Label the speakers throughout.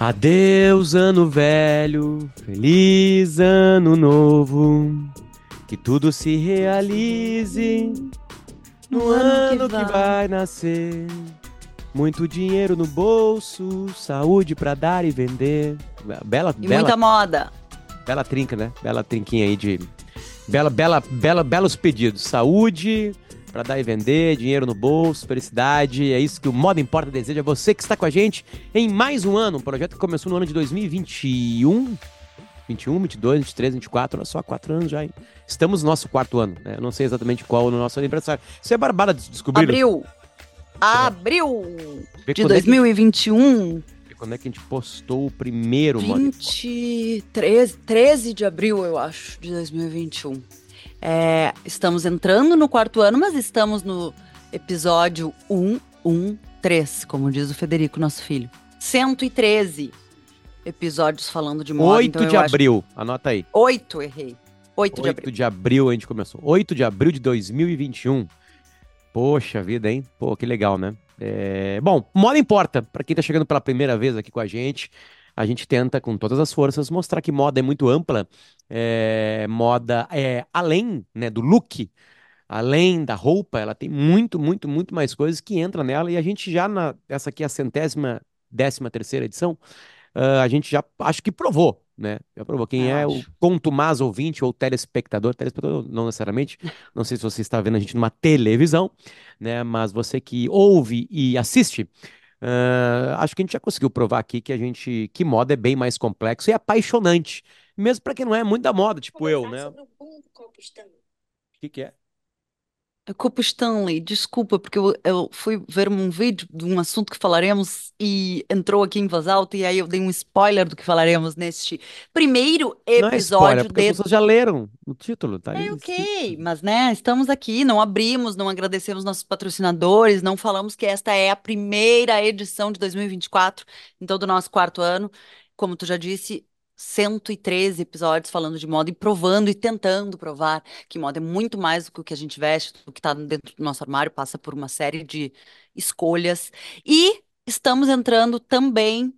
Speaker 1: Adeus, ano velho, feliz ano novo. Que tudo se realize no, ano, que, vai. que vai nascer. Muito dinheiro no bolso, saúde pra dar e vender. Bela,
Speaker 2: E
Speaker 1: bela,
Speaker 2: muita moda.
Speaker 1: bela trinca, né? Bela trinquinha aí de bela, bela, bela, belos pedidos. Saúde pra dar e vender, dinheiro no bolso, felicidade. É isso que o Moda Importa deseja. Você que está com a gente em mais um ano, um projeto que começou no ano de 2021. 21, 22, 23, 24, olha só, quatro anos já, hein? Estamos no nosso quarto ano, né? Eu não sei exatamente qual no nosso aniversário. Isso é barbada de descobrir.
Speaker 2: Abril. Abril de
Speaker 1: quando é que-
Speaker 2: 2021.
Speaker 1: vê quando é que a gente postou o primeiro Moda Importa.
Speaker 2: 23, 13 de abril, eu acho, de 2021. É, estamos entrando no quarto ano, mas estamos no episódio 113, como diz o Federico, nosso filho. 113 episódios falando de moda.
Speaker 1: 8
Speaker 2: então
Speaker 1: de
Speaker 2: eu acho-
Speaker 1: abril, anota aí.
Speaker 2: 8, errei. 8 de
Speaker 1: 8
Speaker 2: abril.
Speaker 1: de abril a gente começou. 8 de abril de 2021. Poxa vida, hein? Pô, que legal, né? É, Bom, moda importa. Pra quem tá chegando pela primeira vez aqui com a gente, a gente tenta, com todas as forças, mostrar que moda é muito ampla. É, Moda é além, né, do look, além da roupa, ela tem muito, muito, muito mais coisas que entram nela. E a gente já, na, essa aqui é a centésima, décima terceira edição, ah, a gente já acho que provou, né? Já provou. Quem
Speaker 2: Eu
Speaker 1: é o
Speaker 2: acho.
Speaker 1: contumaz ouvinte ou telespectador, telespectador não necessariamente, não sei se você está vendo a gente numa televisão, né? Mas você que ouve e assiste, ah, acho que a gente já conseguiu provar aqui que a gente, que moda é bem mais complexo e apaixonante, mesmo para quem não é muito da moda, tipo eu, né?
Speaker 3: O
Speaker 1: que que é?
Speaker 2: A Stanley, desculpa, porque eu, eu fui ver um vídeo de um assunto que falaremos e entrou aqui em voz alta, e aí eu dei um spoiler do que falaremos neste primeiro
Speaker 1: Não é spoiler,
Speaker 2: episódio
Speaker 1: porque as
Speaker 2: de.
Speaker 1: pessoas já leram o título, tá?
Speaker 2: É
Speaker 1: aí
Speaker 2: ok,
Speaker 1: escrito.
Speaker 2: mas né, estamos aqui, não abrimos, não agradecemos nossos patrocinadores, não falamos que esta é a primeira edição de 2024, então do nosso quarto ano. Como tu já disse, 113 episódios falando de moda e provando e tentando provar que moda é muito mais do que o que a gente veste, do que está dentro do nosso armário, passa por uma série de escolhas. E estamos entrando também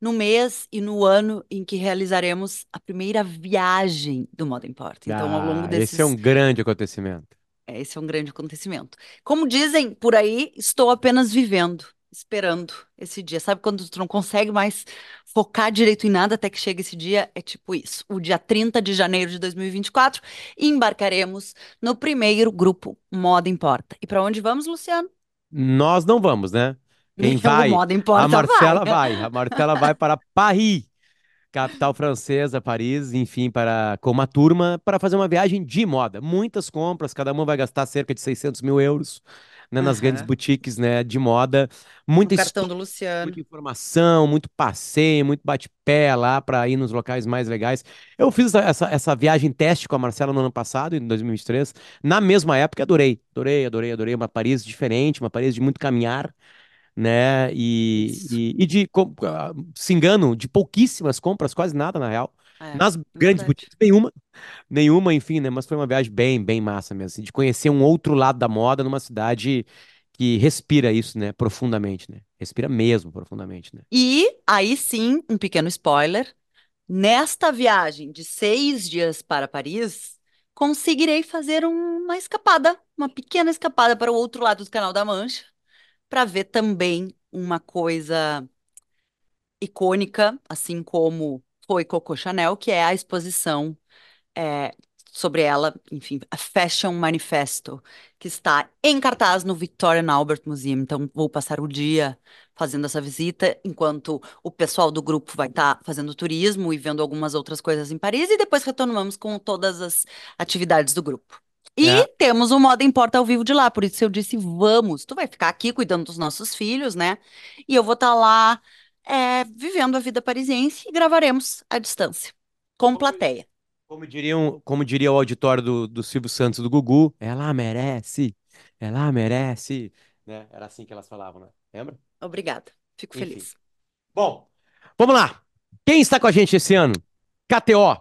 Speaker 2: no mês e no ano em que realizaremos a primeira viagem do Moda Importa. Então, ao longo
Speaker 1: Ah,
Speaker 2: desses.
Speaker 1: esse é um grande acontecimento.
Speaker 2: É, Esse é um grande acontecimento. Como dizem por aí, estou apenas vivendo, esperando esse dia. Sabe quando tu não consegue mais focar direito em nada até que chega esse dia? É tipo isso. O dia 30 de janeiro de 2024, embarcaremos no primeiro grupo Moda Importa. E para onde vamos, Luciano?
Speaker 1: Nós não vamos, né? Quem vai?
Speaker 2: Moda
Speaker 1: A
Speaker 2: Importa
Speaker 1: Marcela
Speaker 2: vai.
Speaker 1: vai. A Marcela vai para Paris, capital francesa, Paris, enfim, para com uma turma para fazer uma viagem de moda. Muitas compras, cada uma vai gastar cerca de 600 mil euros, né, nas grandes
Speaker 2: Aham.
Speaker 1: boutiques, né, de moda. Muita
Speaker 2: cartão do Luciano.
Speaker 1: muita informação, muito passeio, muito bate-pé lá para ir nos locais mais legais. Eu fiz essa, essa, essa viagem teste com a Marcela no ano passado, em 2023. Na mesma época, adorei. Adorei, adorei, adorei. Uma Paris diferente, uma Paris de muito caminhar né? E, e, e de, ah, se engano, de pouquíssimas compras, quase nada na real.
Speaker 2: É,
Speaker 1: Nas
Speaker 2: é
Speaker 1: grandes
Speaker 2: verdade.
Speaker 1: boutiques, nenhuma, nenhuma, enfim, né? Mas foi uma viagem bem, bem massa mesmo, assim, de conhecer um outro lado da moda numa cidade que respira isso, né? Profundamente, né? Respira mesmo profundamente, né?
Speaker 2: E aí sim, um pequeno spoiler. Nesta viagem de seis dias para Paris, conseguirei fazer uma escapada, uma pequena escapada para o outro lado do Canal da Mancha, para ver também uma coisa icônica, assim como foi Coco Chanel, que é a exposição é, sobre ela, enfim, a Fashion Manifesto, que está em cartaz no Victorian Albert Museum. Então, vou passar o dia fazendo essa visita, enquanto o pessoal do grupo vai estar fazendo turismo e vendo algumas outras coisas em Paris, e depois retornamos com todas as atividades do grupo. E
Speaker 1: É.
Speaker 2: temos o Moda Importa ao vivo de lá, por isso eu disse, vamos, tu vai ficar aqui cuidando dos nossos filhos, né? E eu vou estar lá é, vivendo a vida parisiense e gravaremos à distância, com
Speaker 1: Como,
Speaker 2: plateia.
Speaker 1: como diriam, como diria o auditório do, do Silvio Santos do Gugu, ela merece, ela merece, né? Era assim que elas falavam, né? Lembra?
Speaker 2: Obrigada, fico
Speaker 1: Enfim.
Speaker 2: feliz.
Speaker 1: Bom, vamos lá. Quem está com a gente esse ano? KTO,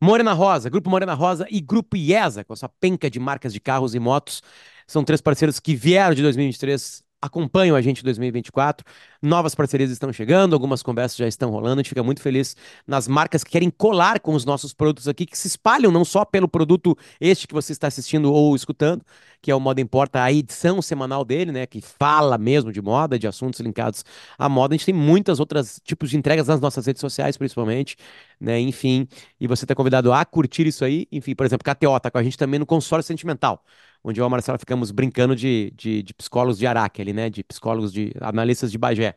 Speaker 1: Morena Rosa, Grupo Morena Rosa e Grupo IESA, com a sua penca de marcas de carros e motos. São três parceiros que vieram de 2023 acompanham a gente em 2024. Novas parcerias estão chegando, algumas conversas já estão rolando. A gente fica muito feliz nas marcas que querem colar com os nossos produtos aqui, que se espalham não só pelo produto este que você está assistindo ou escutando, que é o Moda Importa, a edição semanal dele, né, que fala mesmo de moda, de assuntos linkados à moda. A gente tem muitas outras tipos de entregas nas nossas redes sociais, principalmente, né, enfim. E você está convidado a curtir isso aí. Enfim, por exemplo, KTO tá com a gente também no consórcio sentimental onde eu e a Marcela ficamos brincando de, de, de psicólogos de Araque ali, né? De psicólogos, de analistas de Bagé.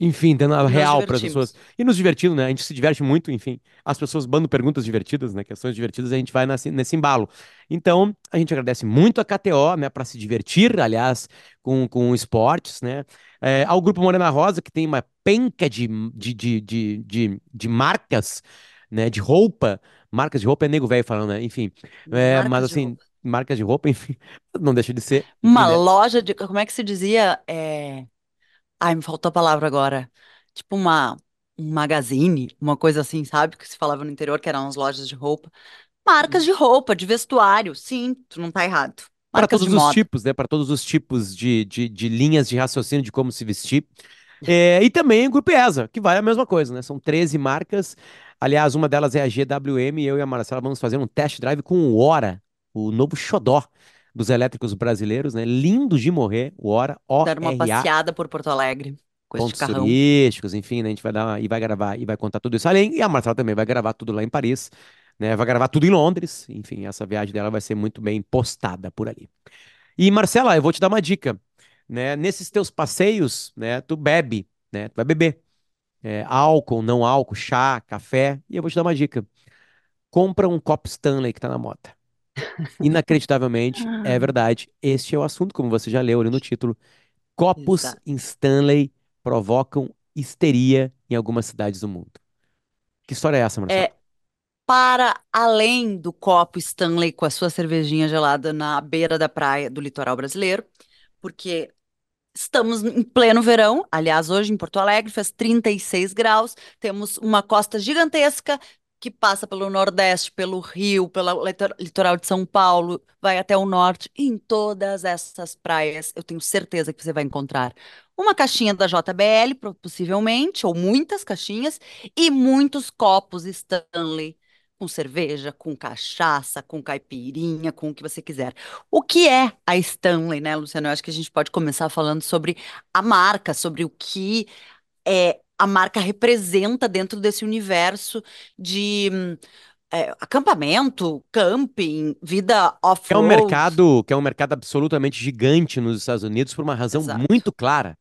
Speaker 1: Enfim, dando a real para as pessoas. E nos divertindo, né? A gente se diverte muito, enfim. As pessoas mandam perguntas divertidas, né? Questões divertidas, a gente vai nesse, nesse embalo. Então, a gente agradece muito a KTO, né? Para se divertir, aliás, com, com esportes, né? É, ao Grupo Morena Rosa, que tem uma penca de, de, de, de, de, de marcas, né? De roupa. Marcas de roupa é nego velho falando, né? Enfim. É, mas assim,
Speaker 2: roupa.
Speaker 1: Marcas de roupa, enfim, não deixa de ser,
Speaker 2: Uma
Speaker 1: né?
Speaker 2: loja de. Como é que se dizia? É... Ai, me faltou a palavra agora. Tipo uma, um magazine, uma coisa assim, sabe? Que se falava no interior, que eram as lojas de roupa. Marcas de roupa, de vestuário. Sim, tu não tá errado.
Speaker 1: Para
Speaker 2: Marcas de
Speaker 1: todos os
Speaker 2: moda.
Speaker 1: tipos, né? Para todos os tipos de, de, de linhas de raciocínio de como se vestir. É, e também o Grupo ESA, que vai a mesma coisa, né? São 13 marcas. Aliás, uma delas é a GWM, e eu e a Marcela vamos fazer um test drive com o Ora, o novo xodó dos elétricos brasileiros, né? Lindo de morrer, o Ora,
Speaker 2: Dar uma passeada por Porto Alegre com
Speaker 1: pontos turísticos, enfim, né? A gente vai dar e vai gravar e vai contar tudo isso além. E a Marcela também vai gravar tudo lá em Paris, né? Vai gravar tudo em Londres. Enfim, essa viagem dela vai ser muito bem postada por ali. E Marcela, eu vou te dar uma dica, né? Nesses teus passeios, né? Tu bebe, né? Tu vai beber é, álcool, não álcool, chá, café. E eu vou te dar uma dica: compra um copo Stanley que tá na moda. Inacreditavelmente, é
Speaker 2: Ah,
Speaker 1: verdade. Este é o assunto, como você já leu ali no título. Copos
Speaker 2: Exato.
Speaker 1: em Stanley provocam histeria em algumas cidades do mundo. Que história é essa, Marcelo?
Speaker 2: É, para além do copo Stanley com a sua cervejinha gelada na beira da praia do litoral brasileiro, porque Estamos em pleno verão, aliás, hoje em Porto Alegre fez 36 graus, temos uma costa gigantesca que passa pelo Nordeste, pelo Rio, pelo litor- litoral de São Paulo, vai até o norte. Em todas essas praias, eu tenho certeza que você vai encontrar uma caixinha da JBL, possivelmente, ou muitas caixinhas, e muitos copos Stanley. Com cerveja, com cachaça, com caipirinha, com o que você quiser. O que é a Stanley, né, Luciano? Eu acho que a gente pode começar falando sobre a marca, sobre o que é, a marca representa dentro desse universo de é, acampamento, camping, vida
Speaker 1: Que é um
Speaker 2: off-road.
Speaker 1: mercado, que é um mercado absolutamente gigante nos Estados Unidos por uma razão
Speaker 2: Exato,
Speaker 1: muito clara.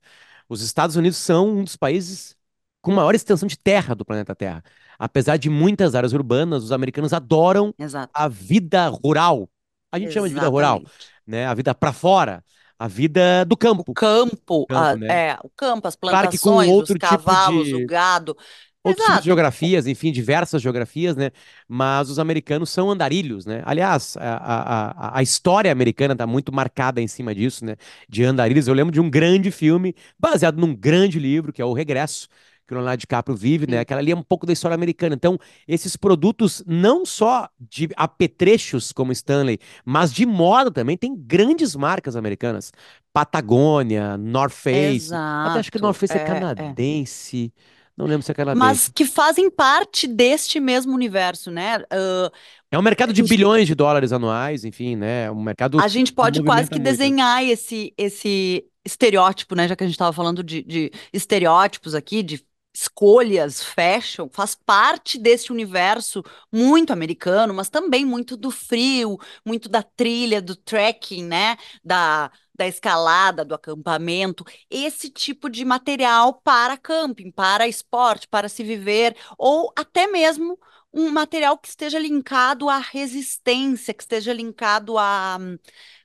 Speaker 1: Os Estados Unidos são um dos países com maior extensão de terra do planeta Terra. Apesar de muitas áreas urbanas, os americanos adoram
Speaker 2: exato,
Speaker 1: a vida rural. A gente chama de vida rural,
Speaker 2: exatamente.
Speaker 1: né? A vida para fora, a vida do
Speaker 2: O
Speaker 1: campo,
Speaker 2: campo,
Speaker 1: campo,
Speaker 2: a-
Speaker 1: né?
Speaker 2: é, o campo, as
Speaker 1: Claro
Speaker 2: plantações, os
Speaker 1: outro tipo
Speaker 2: cavalos, o
Speaker 1: de
Speaker 2: gado.
Speaker 1: outros tipos de
Speaker 2: Exato,
Speaker 1: geografias, enfim, diversas geografias, né? Mas os americanos são andarilhos, né? Aliás, a, a, a, a história americana está muito marcada em cima disso, né? De andarilhos. Eu lembro de um grande filme baseado num grande livro, que é O Regresso, que o Leonardo DiCaprio vive, né? Aquela ali é um pouco da história americana. Então, esses produtos, não só de apetrechos como Stanley, mas de moda também, tem grandes marcas americanas. Patagônia, North Face, até acho que o North
Speaker 2: exato,
Speaker 1: Face é
Speaker 2: é, é.
Speaker 1: canadense. Não lembro se é
Speaker 2: Mas
Speaker 1: canadense.
Speaker 2: que fazem parte deste mesmo universo, né? Ah,
Speaker 1: É um mercado de
Speaker 2: gente
Speaker 1: bilhões de dólares anuais, enfim, né? É um mercado
Speaker 2: A gente pode quase que
Speaker 1: muito.
Speaker 2: desenhar esse, esse estereótipo, né? Já que a gente estava falando de, de estereótipos aqui, de escolhas, fashion, faz parte desse universo muito americano, mas também muito do frio, muito da trilha, do trekking, né? Da, da escalada, do acampamento. Esse tipo de material para camping, para esporte, para se viver, ou até mesmo um material que esteja linkado à resistência, que esteja linkado a,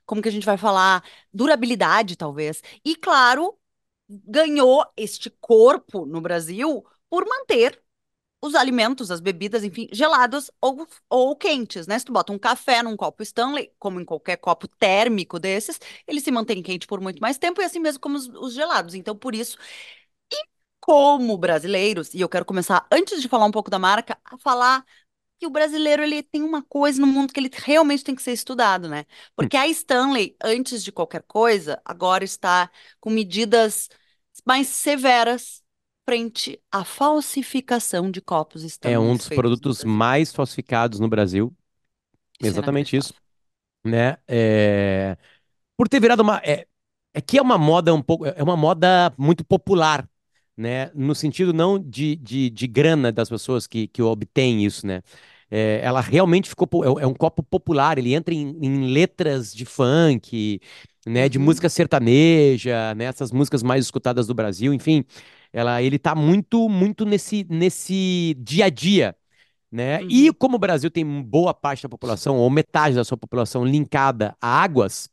Speaker 2: como que a gente vai falar, durabilidade, talvez. E, claro, ganhou este corpo no Brasil por manter os alimentos, as bebidas, enfim, geladas ou, ou quentes, né? Se tu bota um café num copo Stanley, como em qualquer copo térmico desses, ele se mantém quente por muito mais tempo e assim mesmo como os, os gelados. Então, por isso, como brasileiros, e eu quero começar, antes de falar um pouco da marca, a falar que o brasileiro ele tem uma coisa no mundo que ele realmente tem que ser estudado, né? Porque a Stanley, antes de qualquer coisa, agora está com medidas mais severas frente à falsificação de copos Stanley.
Speaker 1: É um dos produtos mais falsificados no Brasil. É Exatamente isso, né? É... Por ter virado uma é... é que é uma moda um pouco, é uma moda muito popular né? No sentido não de, de, de grana das pessoas que, que obtêm isso, né? É, ela realmente ficou. É, é um copo popular, ele entra em, em letras de funk, né? De uhum. música sertaneja, né? Essas músicas mais escutadas do Brasil, enfim. Ela, ele tá muito, muito nesse, nesse dia a dia. Né? Uhum. E como o Brasil tem boa parte da população, ou metade da sua população linkada a águas,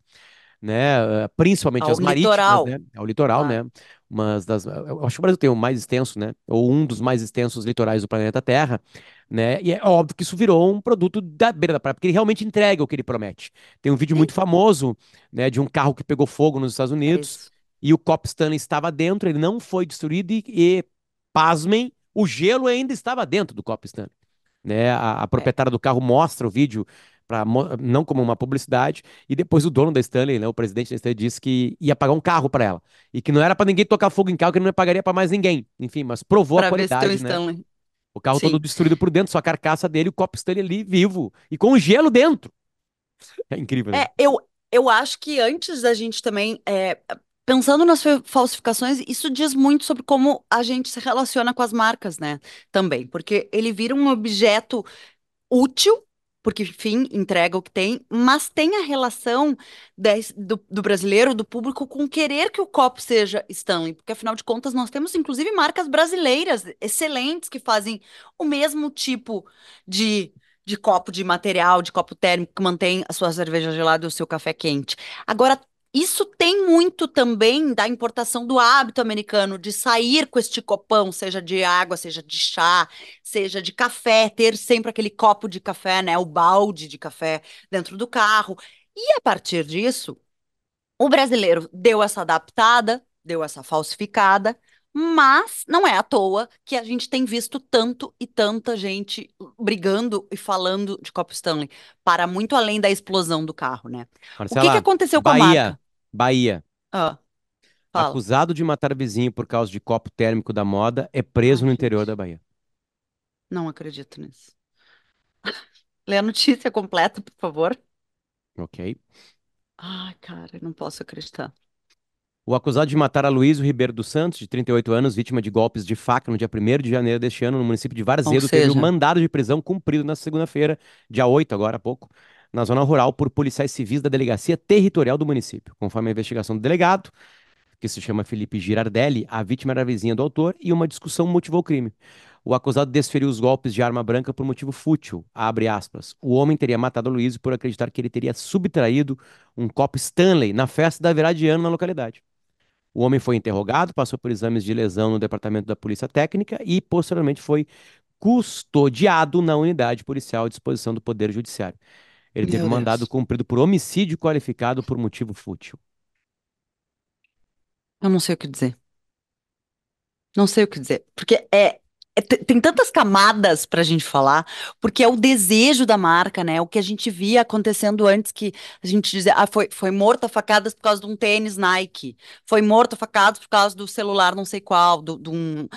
Speaker 1: né? Principalmente
Speaker 2: ao
Speaker 1: as marítimas,
Speaker 2: litoral.
Speaker 1: né? Ao litoral, ah. né? Mas das, eu acho que o Brasil tem o mais extenso, né? Ou um dos mais extensos litorais do planeta Terra, né? E é óbvio que isso virou um produto da beira da praia, porque ele realmente entrega o que ele promete. Tem um vídeo muito famoso, né? De um carro que pegou fogo nos Estados Unidos é e o Cop Stanley estava dentro, ele não foi destruído e, e pasmem, o gelo ainda estava dentro do Cop Stanley. Né? A, a proprietária do carro mostra o vídeo Pra, não como uma publicidade, e depois o dono da Stanley, né, o presidente da Stanley, disse que ia pagar um carro para ela. E que não era para ninguém tocar fogo em carro, que não pagaria para mais ninguém. Enfim, mas provou pra a qualidade, né? Stanley. O carro Sim. todo destruído por dentro, só a carcaça dele, o copo Stanley ali vivo e com gelo dentro. É incrível. Né?
Speaker 2: É, eu, eu acho que antes da gente também é, pensando nas falsificações, isso diz muito sobre como a gente se relaciona com as marcas, né? Também, porque ele vira um objeto útil porque, enfim, entrega o que tem, mas tem a relação do, do, brasileiro, do público, com querer que o copo seja Stanley, porque afinal de contas nós temos inclusive marcas brasileiras excelentes que fazem o mesmo tipo de, de copo de material, de copo térmico, que mantém a sua cerveja gelada e o seu café quente. Agora, isso tem muito também da importação do hábito americano de sair com este copão, seja de água, seja de chá, seja de café, ter sempre aquele copo de café, né, o balde de café dentro do carro. E a partir disso, o brasileiro deu essa adaptada, deu essa falsificada, mas não é à toa que a gente tem visto tanto e tanta gente brigando e falando de copo Stanley, para muito além da explosão do carro, né?
Speaker 1: Marcela,
Speaker 2: o que, que aconteceu com
Speaker 1: Bahia,
Speaker 2: a marca?
Speaker 1: Bahia.
Speaker 2: Ah,
Speaker 1: Acusado de matar vizinho por causa de copo térmico da moda, é preso Ai, no interior gente. da Bahia.
Speaker 2: Não acredito nisso. Lê a notícia completa, por favor.
Speaker 1: Ok.
Speaker 2: Ai, cara, não posso acreditar.
Speaker 1: O acusado de matar Aloysio Ribeiro dos Santos, de 38 anos, vítima de golpes de faca no dia 1 de janeiro deste ano, no município de Varzedo, seja... teve o um mandado de prisão cumprido na segunda-feira, dia 8, agora há pouco, na zona rural, por policiais civis da delegacia territorial do município. Conforme a investigação do delegado, que se chama Felipe Girardelli, a vítima era vizinha do autor e uma discussão motivou o crime. O acusado desferiu os golpes de arma branca por motivo fútil, abre aspas. O homem teria matado Aloysio por acreditar que ele teria subtraído um copo Stanley na festa da virada de ano na localidade. O homem foi interrogado, passou por exames de lesão no departamento da Polícia Técnica e, posteriormente, foi custodiado na unidade policial à disposição do Poder Judiciário. Ele Meu teve um mandado cumprido por homicídio qualificado por motivo fútil.
Speaker 2: Eu não sei o que dizer. Não sei o que dizer. Porque é, é, tem tantas camadas para a gente falar, porque é o desejo da marca, né? O que a gente via acontecendo antes que a gente dizia, ah, foi, foi morto a facadas por causa de um tênis Nike, foi morto a facadas por causa do celular não sei qual, do, do um...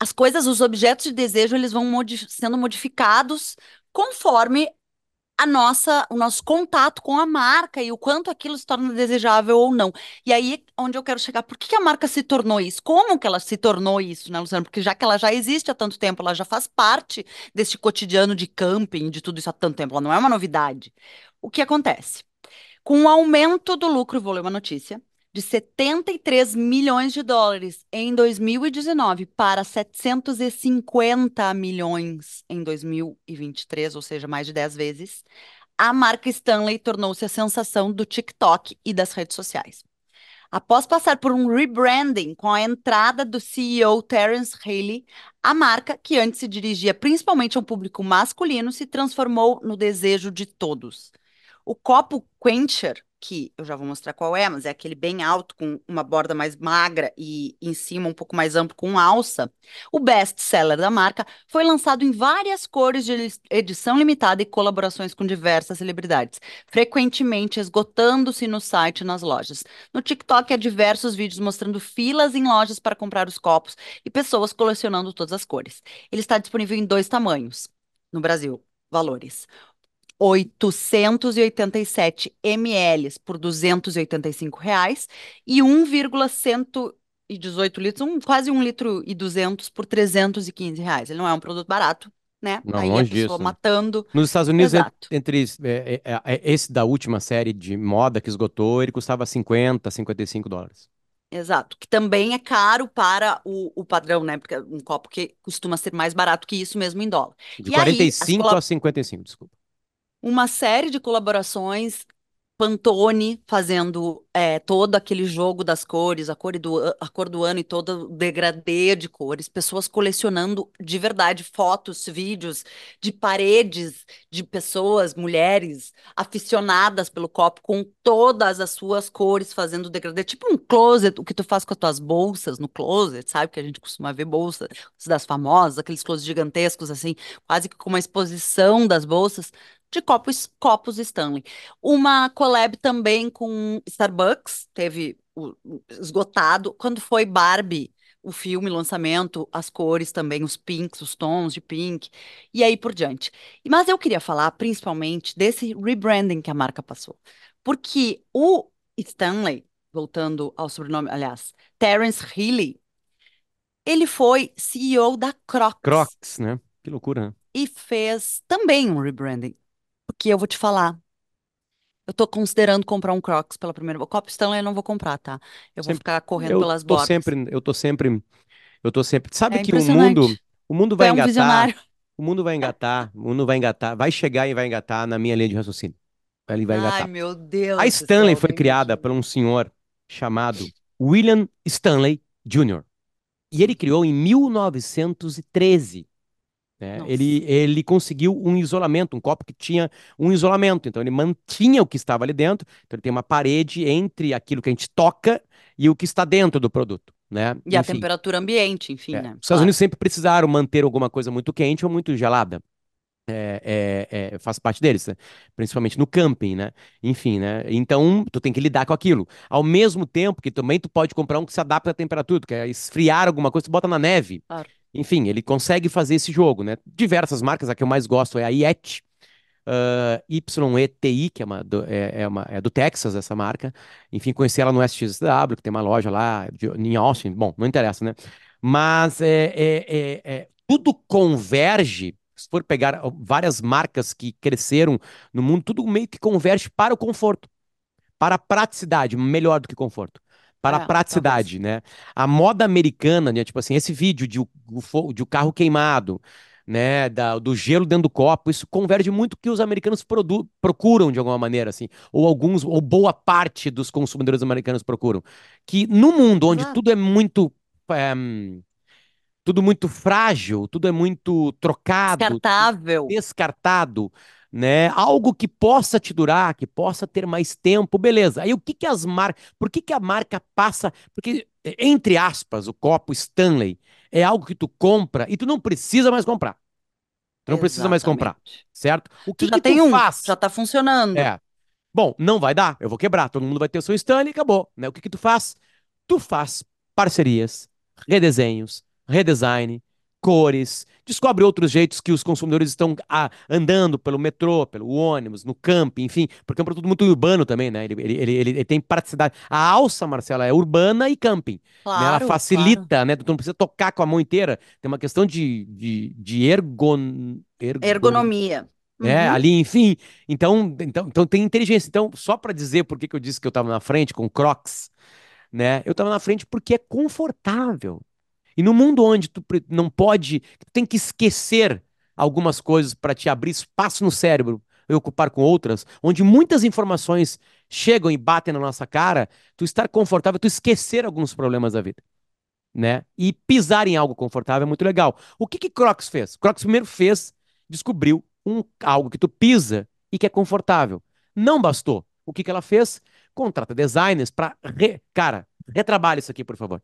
Speaker 2: As coisas, os objetos de desejo, eles vão modi sendo modificados conforme a nossa, o nosso contato com a marca e o quanto aquilo se torna desejável ou não. E aí, onde eu quero chegar, por que, que a marca se tornou isso? Como que ela se tornou isso, né, Luciano? Porque já que ela já existe há tanto tempo, ela já faz parte desse cotidiano de camping, de tudo isso há tanto tempo, ela não é uma novidade. O que acontece? Com o aumento do lucro, vou ler uma notícia, de 73 milhões de dólares em 2019 para 750 milhões em 2023, ou seja, mais de 10 vezes, a marca Stanley tornou-se a sensação do TikTok e das redes sociais. Após passar por um rebranding com a entrada do CEO Terence Haley, a marca, que antes se dirigia principalmente a um público masculino, se transformou no desejo de todos. O copo Quencher que eu já vou mostrar qual é, mas é aquele bem alto, com uma borda mais magra e em cima um pouco mais amplo, com alça. O best-seller da marca foi lançado em várias cores de edição limitada e colaborações com diversas celebridades, frequentemente esgotando-se no site e nas lojas. No TikTok há diversos vídeos mostrando filas em lojas para comprar os copos e pessoas colecionando todas as cores. Ele está disponível em dois tamanhos no Brasil. Valores. 887 ml por 285 reais e 1,118 litros, um, quase 1 litro e 200 por 315 reais. Ele não é um produto barato, né?
Speaker 1: Não,
Speaker 2: Aí
Speaker 1: longe
Speaker 2: a pessoa
Speaker 1: disso.
Speaker 2: matando.
Speaker 1: Nos Estados Unidos,
Speaker 2: Exato.
Speaker 1: entre é, é, é, esse da última série de moda que esgotou, ele custava 50, 55 dólares.
Speaker 2: Exato, que também é caro para o, o padrão, né? Porque é um copo que costuma ser mais barato que isso mesmo em dólar.
Speaker 1: De
Speaker 2: E aí, as
Speaker 1: 45
Speaker 2: colo-
Speaker 1: a 55, desculpa.
Speaker 2: Uma série de colaborações, Pantone fazendo é, todo aquele jogo das cores, a cor do, a cor do ano e todo o degradê de cores, pessoas colecionando de verdade fotos, vídeos de paredes de pessoas, mulheres aficionadas pelo copo com todas as suas cores fazendo degradê, tipo um closet, o que tu faz com as tuas bolsas no closet, sabe? Que a gente costuma ver bolsas das famosas, aqueles closets gigantescos assim, quase que com uma exposição das bolsas de copos, copos Stanley. Uma collab também com Starbucks, teve o, o esgotado. Quando foi Barbie, o filme, lançamento, as cores também, os pinks, os tons de pink, e aí por diante. Mas eu queria falar principalmente desse rebranding que a marca passou. Porque o Stanley, voltando ao sobrenome, aliás, Terence Healy, ele foi CEO da Crocs
Speaker 1: Crocs, né? Que loucura, né?
Speaker 2: e fez também um rebranding. Porque eu vou te falar, eu tô considerando comprar um Crocs pela primeira vez. O Copo Stanley eu não vou comprar, tá? Eu vou
Speaker 1: Sempre-
Speaker 2: ficar correndo
Speaker 1: Eu
Speaker 2: pelas
Speaker 1: tô
Speaker 2: bordas.
Speaker 1: sempre, eu tô sempre, eu tô sempre. Sabe
Speaker 2: É
Speaker 1: que o
Speaker 2: impressionante.
Speaker 1: mundo, o mundo
Speaker 2: Tu
Speaker 1: vai
Speaker 2: é um
Speaker 1: engatar,
Speaker 2: visionário.
Speaker 1: o mundo vai engatar, o mundo vai engatar, vai chegar e vai engatar na minha linha de raciocínio. Ele vai
Speaker 2: Ai,
Speaker 1: engatar.
Speaker 2: meu Deus
Speaker 1: A
Speaker 2: do
Speaker 1: Stanley
Speaker 2: céu,
Speaker 1: foi
Speaker 2: nem
Speaker 1: criada
Speaker 2: imagino.
Speaker 1: por um senhor chamado William Stanley Jr. E ele criou em 1913. Né? Ele, ele conseguiu um isolamento, um copo que tinha um isolamento. Então ele mantinha o que estava ali dentro. Então ele tem uma parede entre aquilo que a gente toca e o que está dentro do produto. Né?
Speaker 2: E a
Speaker 1: Enfim,
Speaker 2: temperatura ambiente, enfim,
Speaker 1: é.
Speaker 2: né?
Speaker 1: Os Estados
Speaker 2: Claro.
Speaker 1: Unidos sempre precisaram manter alguma coisa muito quente ou muito gelada. É, é, é, faz parte deles, né? Principalmente no camping, né? Enfim, né? Então, tu tem que lidar com aquilo. Ao mesmo tempo que também tu pode comprar um que se adapta à temperatura, tu quer esfriar alguma coisa, tu bota na neve.
Speaker 2: Claro.
Speaker 1: Enfim, ele consegue fazer esse jogo, né? Diversas marcas, a que eu mais gosto é a Yeti, ah, YETI, que é, uma do, é, é uma, é do Texas, essa marca. Enfim, conheci ela no SXW, que tem uma loja lá de, em Austin. Bom, não interessa, né? Mas é, é, é, é, tudo converge. Se for pegar várias marcas que cresceram no mundo, tudo meio que converge para o conforto, para a praticidade, melhor do que conforto. Para
Speaker 2: É,
Speaker 1: a praticidade, né? A moda americana, né? Tipo assim, esse vídeo de o, de o carro queimado, né? Da- do gelo dentro do copo, isso converge muito com o que os americanos procuram de alguma maneira, assim. Ou alguns, ou boa parte dos consumidores americanos procuram. Que no mundo onde
Speaker 2: Exato.
Speaker 1: tudo é muito. é, tudo muito frágil, tudo é muito trocado,
Speaker 2: Descartável.
Speaker 1: descartado, né? Algo que possa te durar, que possa ter mais tempo, beleza. Aí o que que as marcas, por que que a marca passa? Porque entre aspas, o copo Stanley é algo que tu compra e tu não precisa mais comprar. Tu não precisa mais comprar,
Speaker 2: Exatamente.
Speaker 1: certo? O
Speaker 2: Tu
Speaker 1: que
Speaker 2: já
Speaker 1: que
Speaker 2: tem
Speaker 1: tu
Speaker 2: um,
Speaker 1: faz?
Speaker 2: já tá funcionando.
Speaker 1: É. Bom, não vai dar, eu vou quebrar, todo mundo vai ter o seu Stanley e acabou, né? O que que tu faz? Tu faz parcerias, redesenhos, redesign, cores, descobre outros jeitos que os consumidores estão ah, andando pelo metrô, pelo ônibus, no camping, enfim, porque é um produto muito urbano também, né? Ele, ele, ele, ele- tem praticidade. A alça, Marcela, é urbana e camping, né? Ela
Speaker 2: Claro, claro.
Speaker 1: facilita, né? Tu não precisa tocar com a mão inteira, tem uma questão de, de, de ergon, ergon,
Speaker 2: Ergonomia. Uhum.
Speaker 1: Ali, enfim. Então, então, então tem inteligência. Então, só para dizer por que que eu disse que eu estava na frente com Crocs, né? Eu estava na frente porque é confortável. E no mundo onde tu não pode, tu tem que esquecer algumas coisas para te abrir espaço no cérebro e ocupar com outras, onde muitas informações chegam e batem na nossa cara, tu estar confortável, tu esquecer alguns problemas da vida né? E pisar em algo confortável é muito legal. O que que Crocs fez? Crocs primeiro fez, descobriu um algo que tu pisa e que é confortável. Não bastou. O que que ela fez? contrata designers para. Re... Cara, retrabalha isso aqui, por favor.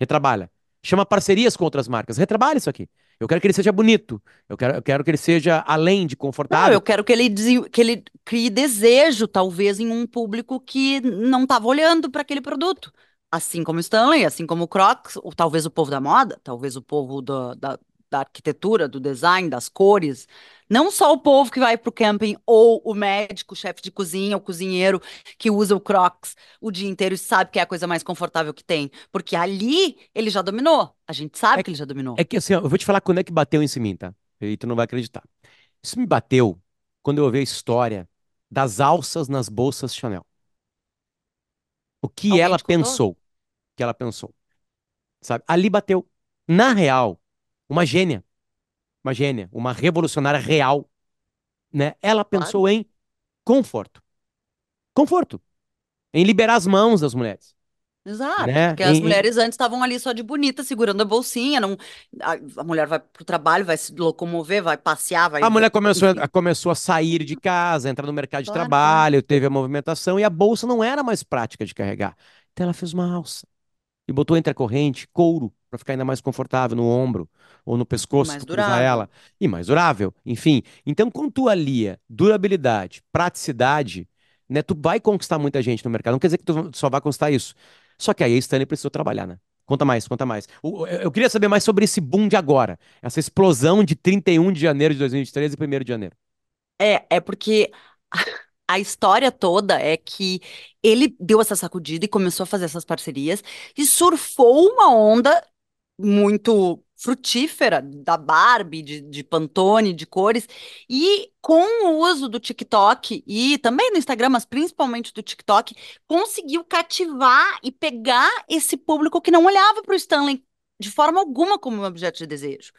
Speaker 1: Retrabalha. Chama parcerias com outras marcas. Retrabalha isso aqui. Eu quero que ele seja bonito. Eu quero, eu quero que ele seja além de
Speaker 2: Não,
Speaker 1: confortável.
Speaker 2: eu quero que ele, que ele crie desejo, talvez, em um público que não estava olhando para aquele produto. Assim como o Stanley, assim como o Crocs, ou talvez o povo da moda, talvez o povo do- da, da arquitetura, do design, das cores. Não só o povo que vai para o camping, ou o médico, o chefe de cozinha, o cozinheiro que usa o Crocs o dia inteiro e sabe que é a coisa mais confortável que tem. Porque ali ele já dominou. A gente sabe que ele já dominou.
Speaker 1: É que assim, ó, eu vou te falar quando é que bateu em mim, tá? E tu não vai acreditar. Isso me bateu quando eu ouvi a história das alças nas bolsas Chanel. O que
Speaker 2: Alguém
Speaker 1: ela pensou, o que ela pensou, sabe? Ali bateu. Na real, uma gênia, uma gênia, uma revolucionária real, né? Ela
Speaker 2: Claro.
Speaker 1: pensou em conforto. Conforto. Em liberar as mãos das mulheres,
Speaker 2: Exato,
Speaker 1: né?
Speaker 2: porque as
Speaker 1: em-
Speaker 2: mulheres antes estavam ali só de bonita, segurando a bolsinha, não, a, a mulher vai pro trabalho, vai se locomover, vai passear, vai,
Speaker 1: A mulher começou a, começou a sair de casa, entrar no mercado de
Speaker 2: Claro, claro.
Speaker 1: trabalho, teve a movimentação e a bolsa não era mais prática de carregar. Então ela fez uma alça e botou entre a corrente couro para ficar ainda mais confortável no ombro ou no pescoço,
Speaker 2: mais durável.
Speaker 1: ela, e mais durável. Enfim, então quando tu alia durabilidade, praticidade, né, tu vai conquistar muita gente no mercado. Não quer dizer que tu só vai conquistar isso. Só que aí a Stanley precisou trabalhar, né? Conta mais, conta mais. Eu eu queria saber mais sobre esse boom de agora, essa explosão de 31 de janeiro de 2023 e 1 de janeiro.
Speaker 2: É, é porque a história toda é que ele deu essa sacudida e começou a fazer essas parcerias e surfou uma onda muito frutífera da Barbie, de, de Pantone, de cores, e com o uso do TikTok e também do Instagram, mas principalmente do TikTok, conseguiu cativar e pegar esse público que não olhava para o Stanley de forma alguma como um objeto de desejo.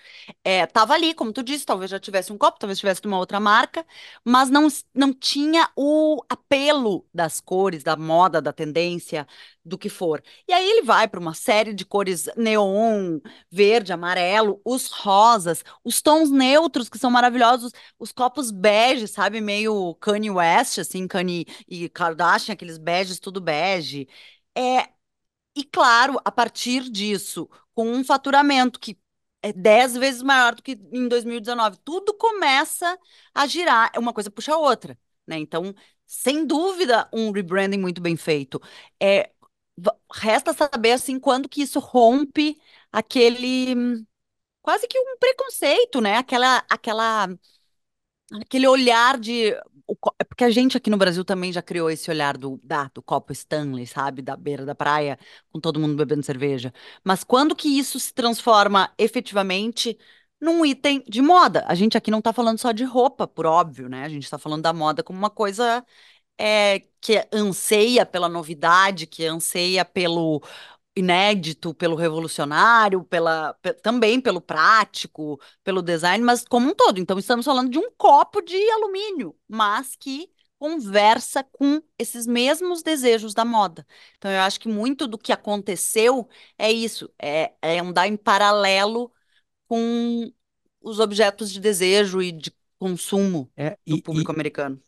Speaker 2: É, tava ali, como tu disse, talvez já tivesse um copo, talvez tivesse de uma outra marca, mas não, não tinha o apelo das cores, da moda, da tendência, do que for. E aí ele vai para uma série de cores neon, verde, amarelo, os rosas, os tons neutros que são maravilhosos, os copos bege, sabe, meio Kanye West, assim, Kanye e Kardashian, aqueles beges tudo bege. É, e claro, a partir disso, com um faturamento que é 10 vezes maior do que em 2019, tudo começa a girar, uma coisa puxa a outra, né? Então, sem dúvida, um rebranding muito bem feito. É, resta saber assim quando que isso rompe aquele quase que um preconceito, né? Aquela aquela aquele olhar de é porque a gente aqui no Brasil também já criou esse olhar do, da, do copo Stanley, sabe? Da beira da praia, com todo mundo bebendo cerveja. Mas quando que isso se transforma efetivamente num item de moda? A gente aqui não tá falando só de roupa, por óbvio, né? A gente tá falando da moda como uma coisa é, que anseia pela novidade, que anseia pelo inédito, pelo revolucionário, pela, pe- também pelo prático, pelo design, mas como um todo. Então, estamos falando de um copo de alumínio, mas que conversa com esses mesmos desejos da moda. Então, eu acho que muito do que aconteceu é isso, é, é andar em paralelo com os objetos de desejo e de consumo
Speaker 1: É,
Speaker 2: do
Speaker 1: e,
Speaker 2: público
Speaker 1: e-
Speaker 2: americano.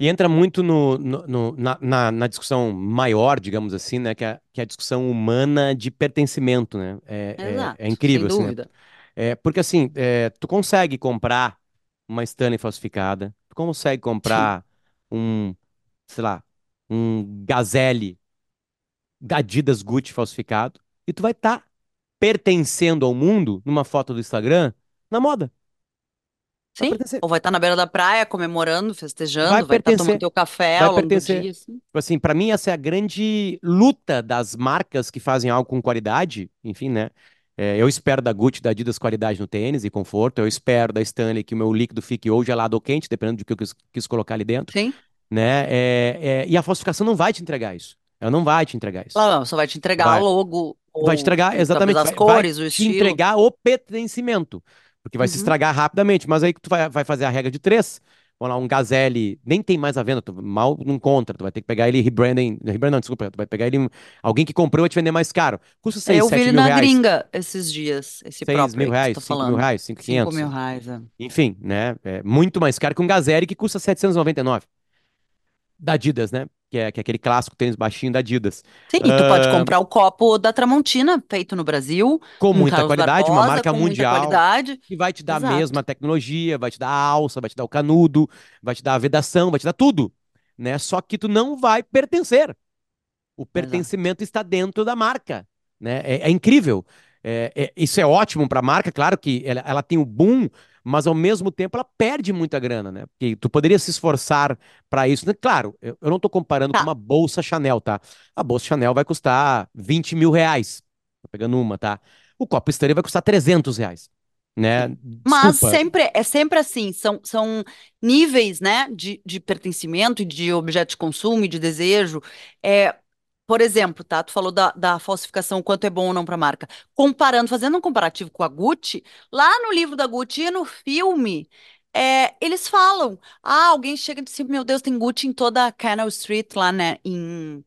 Speaker 1: E entra muito no, no- no- na, na- na discussão maior, digamos assim, né? Que é, que é a discussão humana de pertencimento, né? É, é-
Speaker 2: Exato,
Speaker 1: é incrível,
Speaker 2: sem
Speaker 1: assim, né?
Speaker 2: dúvida.
Speaker 1: É, porque assim, é, tu consegue comprar uma Stanley falsificada, tu consegue
Speaker 2: Sim.
Speaker 1: comprar um, sei lá, um Gazelle Adidas Gucci falsificado, e tu vai estar pertencendo ao mundo numa foto do Instagram na moda. Vai
Speaker 2: Sim,
Speaker 1: pertencer.
Speaker 2: ou vai estar na beira da praia comemorando,
Speaker 1: Vai
Speaker 2: festejando, vai estar tomando
Speaker 1: pertencer.
Speaker 2: teu café
Speaker 1: Vai
Speaker 2: ao longo do
Speaker 1: pertencer.
Speaker 2: dia, assim.
Speaker 1: Tipo assim, para mim essa é a grande luta das marcas que fazem algo com qualidade, enfim, né? É, eu espero da Gucci, da Adidas qualidade no tênis e conforto. Eu espero da Stanley que o meu líquido fique ou gelado ou quente, dependendo do que eu quis, quis colocar ali dentro,
Speaker 2: Sim,
Speaker 1: né? É, é, e a falsificação não vai te entregar isso. Ela não vai te entregar isso.
Speaker 2: Ela não, só vai te entregar
Speaker 1: Vai,
Speaker 2: o logo,
Speaker 1: vai te entregar, exatamente,
Speaker 2: as
Speaker 1: vai, vai
Speaker 2: cores, o
Speaker 1: te
Speaker 2: estilo.
Speaker 1: entregar o pertencimento, porque vai se
Speaker 2: Uhum.
Speaker 1: estragar rapidamente, mas aí que tu vai, vai fazer a regra de três, vamos lá, um Gazelle, nem tem mais à venda, tu mal não encontra, tu vai ter que pegar ele rebranding, rebranding não, desculpa, tu vai pegar ele, alguém que comprou vai te vender mais caro, custa
Speaker 2: É,
Speaker 1: 6,
Speaker 2: eu vi
Speaker 1: 7
Speaker 2: ele
Speaker 1: mil
Speaker 2: na
Speaker 1: reais,
Speaker 2: gringa esses dias, esse
Speaker 1: 6
Speaker 2: próprio
Speaker 1: mil
Speaker 2: que tu
Speaker 1: reais,
Speaker 2: tá
Speaker 1: 5 mil reais,
Speaker 2: 5
Speaker 1: 5.500,
Speaker 2: mil reais, é.
Speaker 1: enfim, né, é muito mais caro que um Gazelle que custa 799, da Adidas, né? Que é, que é aquele clássico tênis baixinho da Adidas.
Speaker 2: Sim, e tu pode
Speaker 1: Ah,
Speaker 2: comprar o copo da Tramontina, feito no Brasil,
Speaker 1: com muita
Speaker 2: Carlos
Speaker 1: qualidade, uma
Speaker 2: Barbosa,
Speaker 1: marca
Speaker 2: com muita
Speaker 1: mundial,
Speaker 2: qualidade.
Speaker 1: que vai te dar a
Speaker 2: Exato.
Speaker 1: mesma tecnologia, vai te dar a alça, vai te dar o canudo, vai te dar a vedação, vai te dar tudo, né? Só que tu não vai pertencer. O
Speaker 2: Exato.
Speaker 1: pertencimento está dentro da marca, né? É, é incrível. É- é- isso é ótimo para a marca, claro que ela, ela tem o boom, mas ao mesmo tempo ela perde muita grana, né? Porque tu poderia se esforçar para isso. né? Claro, eu, eu não estou comparando com
Speaker 2: Tá.
Speaker 1: uma bolsa Chanel, tá? A bolsa Chanel vai custar 20 mil reais. Tô pegando uma, tá? O copo Stanley vai custar 300 reais, né?
Speaker 2: Mas
Speaker 1: Desculpa.
Speaker 2: sempre, é sempre assim, são, são níveis, né, de, de pertencimento e de objeto de consumo e de desejo. É, por exemplo, tá, tu falou da, da falsificação, quanto é bom ou não para a marca. Comparando, fazendo um comparativo com a Gucci, lá no livro da Gucci e no filme, é, eles falam, ah, alguém chega e diz assim, meu Deus, tem Gucci em toda a Canal Street lá, né, em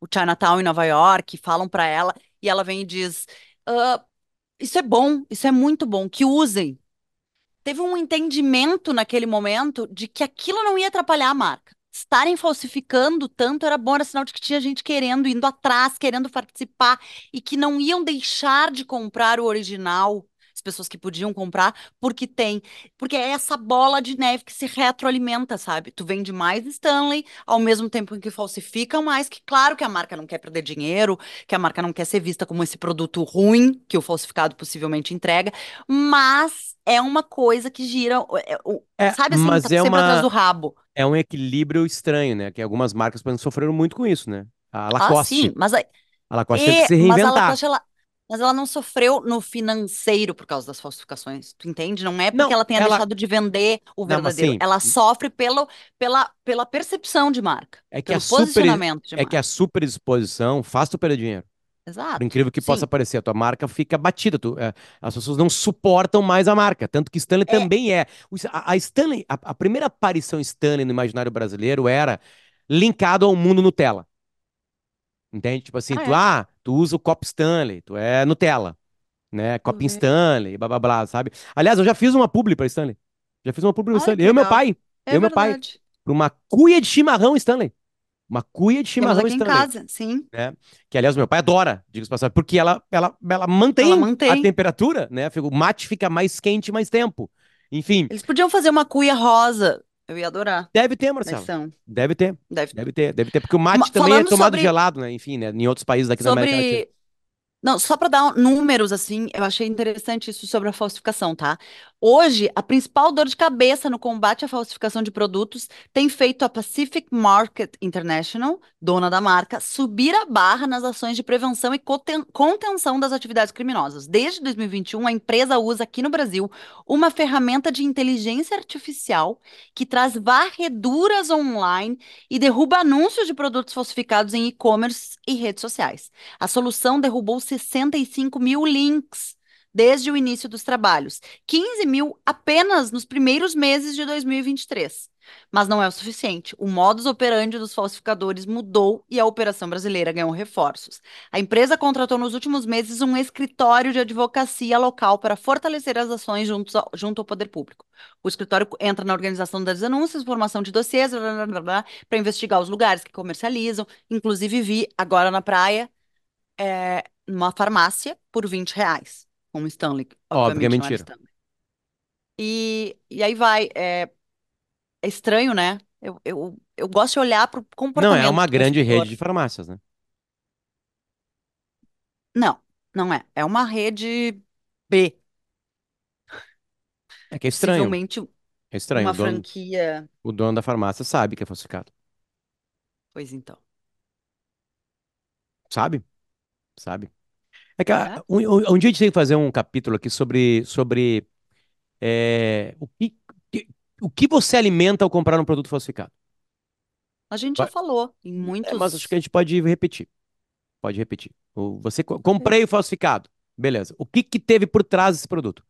Speaker 2: o Chinatown em Nova York, falam para ela, e ela vem e diz, "Ah, isso é bom, isso é muito bom, que usem teve um entendimento naquele momento de que aquilo não ia atrapalhar a marca. Estarem falsificando tanto era bom, era sinal de que tinha gente querendo, indo atrás, querendo participar e que não iam deixar de comprar o original, pessoas que podiam comprar, porque tem, porque é essa bola de neve que se retroalimenta, sabe? Tu vende mais Stanley, ao mesmo tempo em que falsificam mais, que claro que a marca não quer perder dinheiro, que a marca não quer ser vista como esse produto ruim que o falsificado possivelmente entrega, mas é uma coisa que gira, é,
Speaker 1: É,
Speaker 2: sabe assim,
Speaker 1: mas
Speaker 2: tá
Speaker 1: é
Speaker 2: sempre atrás
Speaker 1: uma,
Speaker 2: do rabo.
Speaker 1: é um equilíbrio estranho, né? Que algumas marcas, por exemplo, sofreram muito com isso, né? A
Speaker 2: Ah,
Speaker 1: Lacoste.
Speaker 2: sim, mas, a-
Speaker 1: A Lacoste teve que
Speaker 2: é,
Speaker 1: se
Speaker 2: mas a
Speaker 1: reinventar.
Speaker 2: Lacoste, ela, mas ela não sofreu no financeiro por causa das falsificações, tu entende? Não é porque
Speaker 1: Não,
Speaker 2: ela tenha
Speaker 1: ela.
Speaker 2: deixado de vender o
Speaker 1: Não,
Speaker 2: verdadeiro,
Speaker 1: sim,
Speaker 2: ela sofre pelo, pela, pela percepção de marca,
Speaker 1: é que a super, é que a super exposição faz tu perder dinheiro. Por
Speaker 2: Exato,
Speaker 1: incrível que possa
Speaker 2: sim.
Speaker 1: parecer, a tua marca fica batida. tu- é, as pessoas não suportam mais a marca. Tanto que Stanley
Speaker 2: É,
Speaker 1: também é. A, a Stanley, a, a primeira aparição Stanley no imaginário brasileiro era linkado ao mundo Nutella. Entende? Tipo assim,
Speaker 2: ah,
Speaker 1: tu,
Speaker 2: é,
Speaker 1: ah, tu usa o copo Stanley, tu é Nutella, né? Copinho. Stanley, blá blá blá, sabe? Aliás, eu já fiz uma publi pra Stanley. Já fiz uma publi pra Stanley. Eu e meu pai.
Speaker 2: É
Speaker 1: Eu e meu pai. Pra uma cuia de chimarrão Stanley. Uma cuia de chimarrão
Speaker 2: aqui em
Speaker 1: Stanley.
Speaker 2: casa, sim.
Speaker 1: Né? Que, aliás, meu pai adora, diga-se passagem, porque ela, ela, ela
Speaker 2: Ela
Speaker 1: mantém a
Speaker 2: mantém.
Speaker 1: temperatura, né? O mate fica mais quente mais tempo. Enfim,
Speaker 2: Eles podiam fazer uma cuia rosa. Eu ia adorar.
Speaker 1: deve ter, Marcelo. Deve ter.
Speaker 2: Deve.
Speaker 1: Deve ter, deve ter. Porque o mate
Speaker 2: Ma-
Speaker 1: também é tomado
Speaker 2: sobre,
Speaker 1: gelado, né? Enfim, né? Em outros países aqui da América Latina.
Speaker 2: sobre Não, só para dar números assim, eu achei interessante isso sobre a falsificação, tá? Hoje, a principal dor de cabeça no combate à falsificação de produtos tem feito a Pacific Market International, dona da marca, subir a barra nas ações de prevenção e conten- contenção das atividades criminosas. Desde 2021, a empresa usa aqui no Brasil uma ferramenta de inteligência artificial que traz varreduras online e derruba anúncios de produtos falsificados em e-commerce e redes sociais. A solução derrubou 65 mil links desde o início dos trabalhos, 15 mil apenas nos primeiros meses de 2023. Mas não é o suficiente. O modus operandi dos falsificadores mudou e a operação brasileira ganhou reforços. A empresa contratou nos últimos meses um escritório de advocacia local para fortalecer as ações ao- junto ao poder público. O escritório entra na organização das denúncias, formação de dossiês, para investigar os lugares que comercializam. Inclusive, vi agora na praia é, numa farmácia por 20 reais. Com Stanley.
Speaker 1: Óbvio é
Speaker 2: era
Speaker 1: mentira.
Speaker 2: Stanley. E, e aí vai. É, é estranho, né? Eu, eu, eu gosto de olhar para o
Speaker 1: Não, é
Speaker 2: comportamento
Speaker 1: uma grande
Speaker 2: consumidor.
Speaker 1: rede de farmácias, né?
Speaker 2: Não, não é. É uma rede B.
Speaker 1: É que é estranho.
Speaker 2: Possivelmente
Speaker 1: É estranho.
Speaker 2: uma
Speaker 1: O dono,
Speaker 2: franquia.
Speaker 1: o dono da farmácia sabe que é falsificado.
Speaker 2: Pois então.
Speaker 1: Sabe? Sabe? É que a- um, um- um dia a gente tem que fazer um capítulo aqui sobre, sobre é, o que, que- o que você alimenta ao comprar um produto falsificado.
Speaker 2: A gente já
Speaker 1: Vai-
Speaker 2: falou em
Speaker 1: É, mas acho que
Speaker 2: muitos.
Speaker 1: a gente pode repetir. Pode repetir. O- Você co- comprei o falsificado. Beleza. O que que teve por trás desse produto?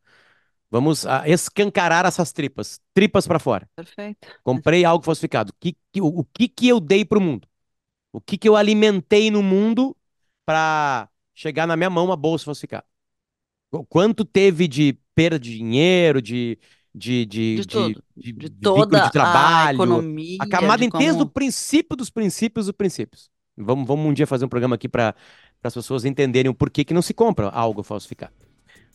Speaker 1: Vamos ah, escancarar essas tripas. Tripas para fora.
Speaker 2: Perfeito.
Speaker 1: Comprei algo falsificado. O que, que- o, o que que eu dei pro mundo? O que que eu alimentei no mundo para chegar na minha mão uma bolsa falsificada? Qu- Quanto teve de perda de dinheiro, de, de, de,
Speaker 2: De tudo.
Speaker 1: de,
Speaker 2: De
Speaker 1: de
Speaker 2: toda
Speaker 1: de
Speaker 2: a
Speaker 1: trabalho,
Speaker 2: economia,
Speaker 1: a camada inteira do
Speaker 2: como...
Speaker 1: princípio dos princípios dos princípios. Vamos, vamos um dia fazer um programa aqui para as pessoas entenderem o porquê que não se compra algo falsificado.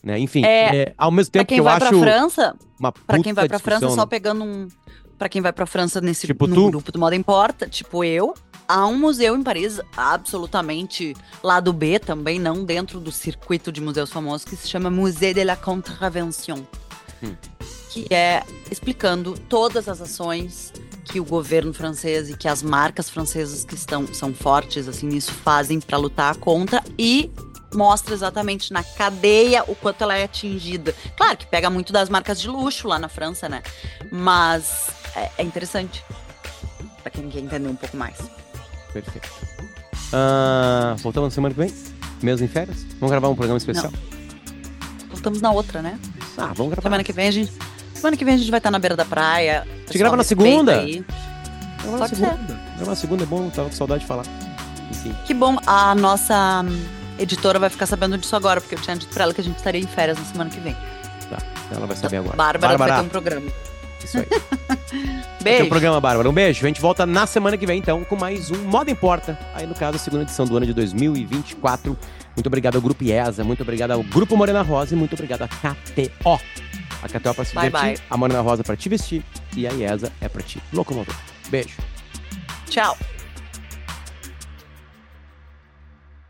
Speaker 1: Né? Enfim,
Speaker 2: É,
Speaker 1: é, ao mesmo tempo que
Speaker 2: quem
Speaker 1: eu acho
Speaker 2: França,
Speaker 1: uma
Speaker 2: Pra quem
Speaker 1: puta
Speaker 2: vai pra França, só
Speaker 1: né?
Speaker 2: pegando um. Pra quem vai pra França nesse
Speaker 1: Tipo
Speaker 2: no
Speaker 1: tu?
Speaker 2: grupo do Moda Importa, tipo eu, há um museu em Paris, absolutamente lado B também, não dentro do circuito de museus famosos, que se chama Musée de la Contravention.
Speaker 1: Hum.
Speaker 2: Que é explicando todas as ações que o governo francês e que as marcas francesas que estão são fortes assim nisso fazem pra lutar contra e mostra exatamente na cadeia o quanto ela é atingida. Claro que pega muito das marcas de luxo lá na França, né? Mas é, é interessante. Pra quem quer entender um pouco mais.
Speaker 1: Perfeito. Ah, voltamos na semana que vem? Mesmo em férias? Vamos gravar um programa especial?
Speaker 2: Voltamos na outra, né?
Speaker 1: Ah, vamos gravar.
Speaker 2: Semana que vem a gente. Semana que vem a gente vai estar na beira da praia.
Speaker 1: Te grava na segunda?
Speaker 2: aí.
Speaker 1: Gravar na segunda. Gravar na segunda é bom, tava com saudade de falar. Enfim.
Speaker 2: Que bom, a nossa hum, editora vai ficar sabendo disso agora, porque eu tinha dito pra ela que a gente estaria em férias na semana que vem.
Speaker 1: Tá, ela vai saber agora.
Speaker 2: Bárbara, vai ter um programa.
Speaker 1: Isso aí.
Speaker 2: Beijo.
Speaker 1: um programa, Bárbara. Um beijo. A gente volta na semana que vem, então, com mais um Moda Importa. Aí, no caso, a segunda edição do ano de 2024. Muito obrigado ao Grupo IESA, muito obrigado ao Grupo Morena Rosa e muito obrigado à KTO. A KTO é pra se
Speaker 2: Bye,
Speaker 1: divertir, a Morena Rosa é pra te vestir e a IESA é pra te locomover. Beijo.
Speaker 2: Tchau.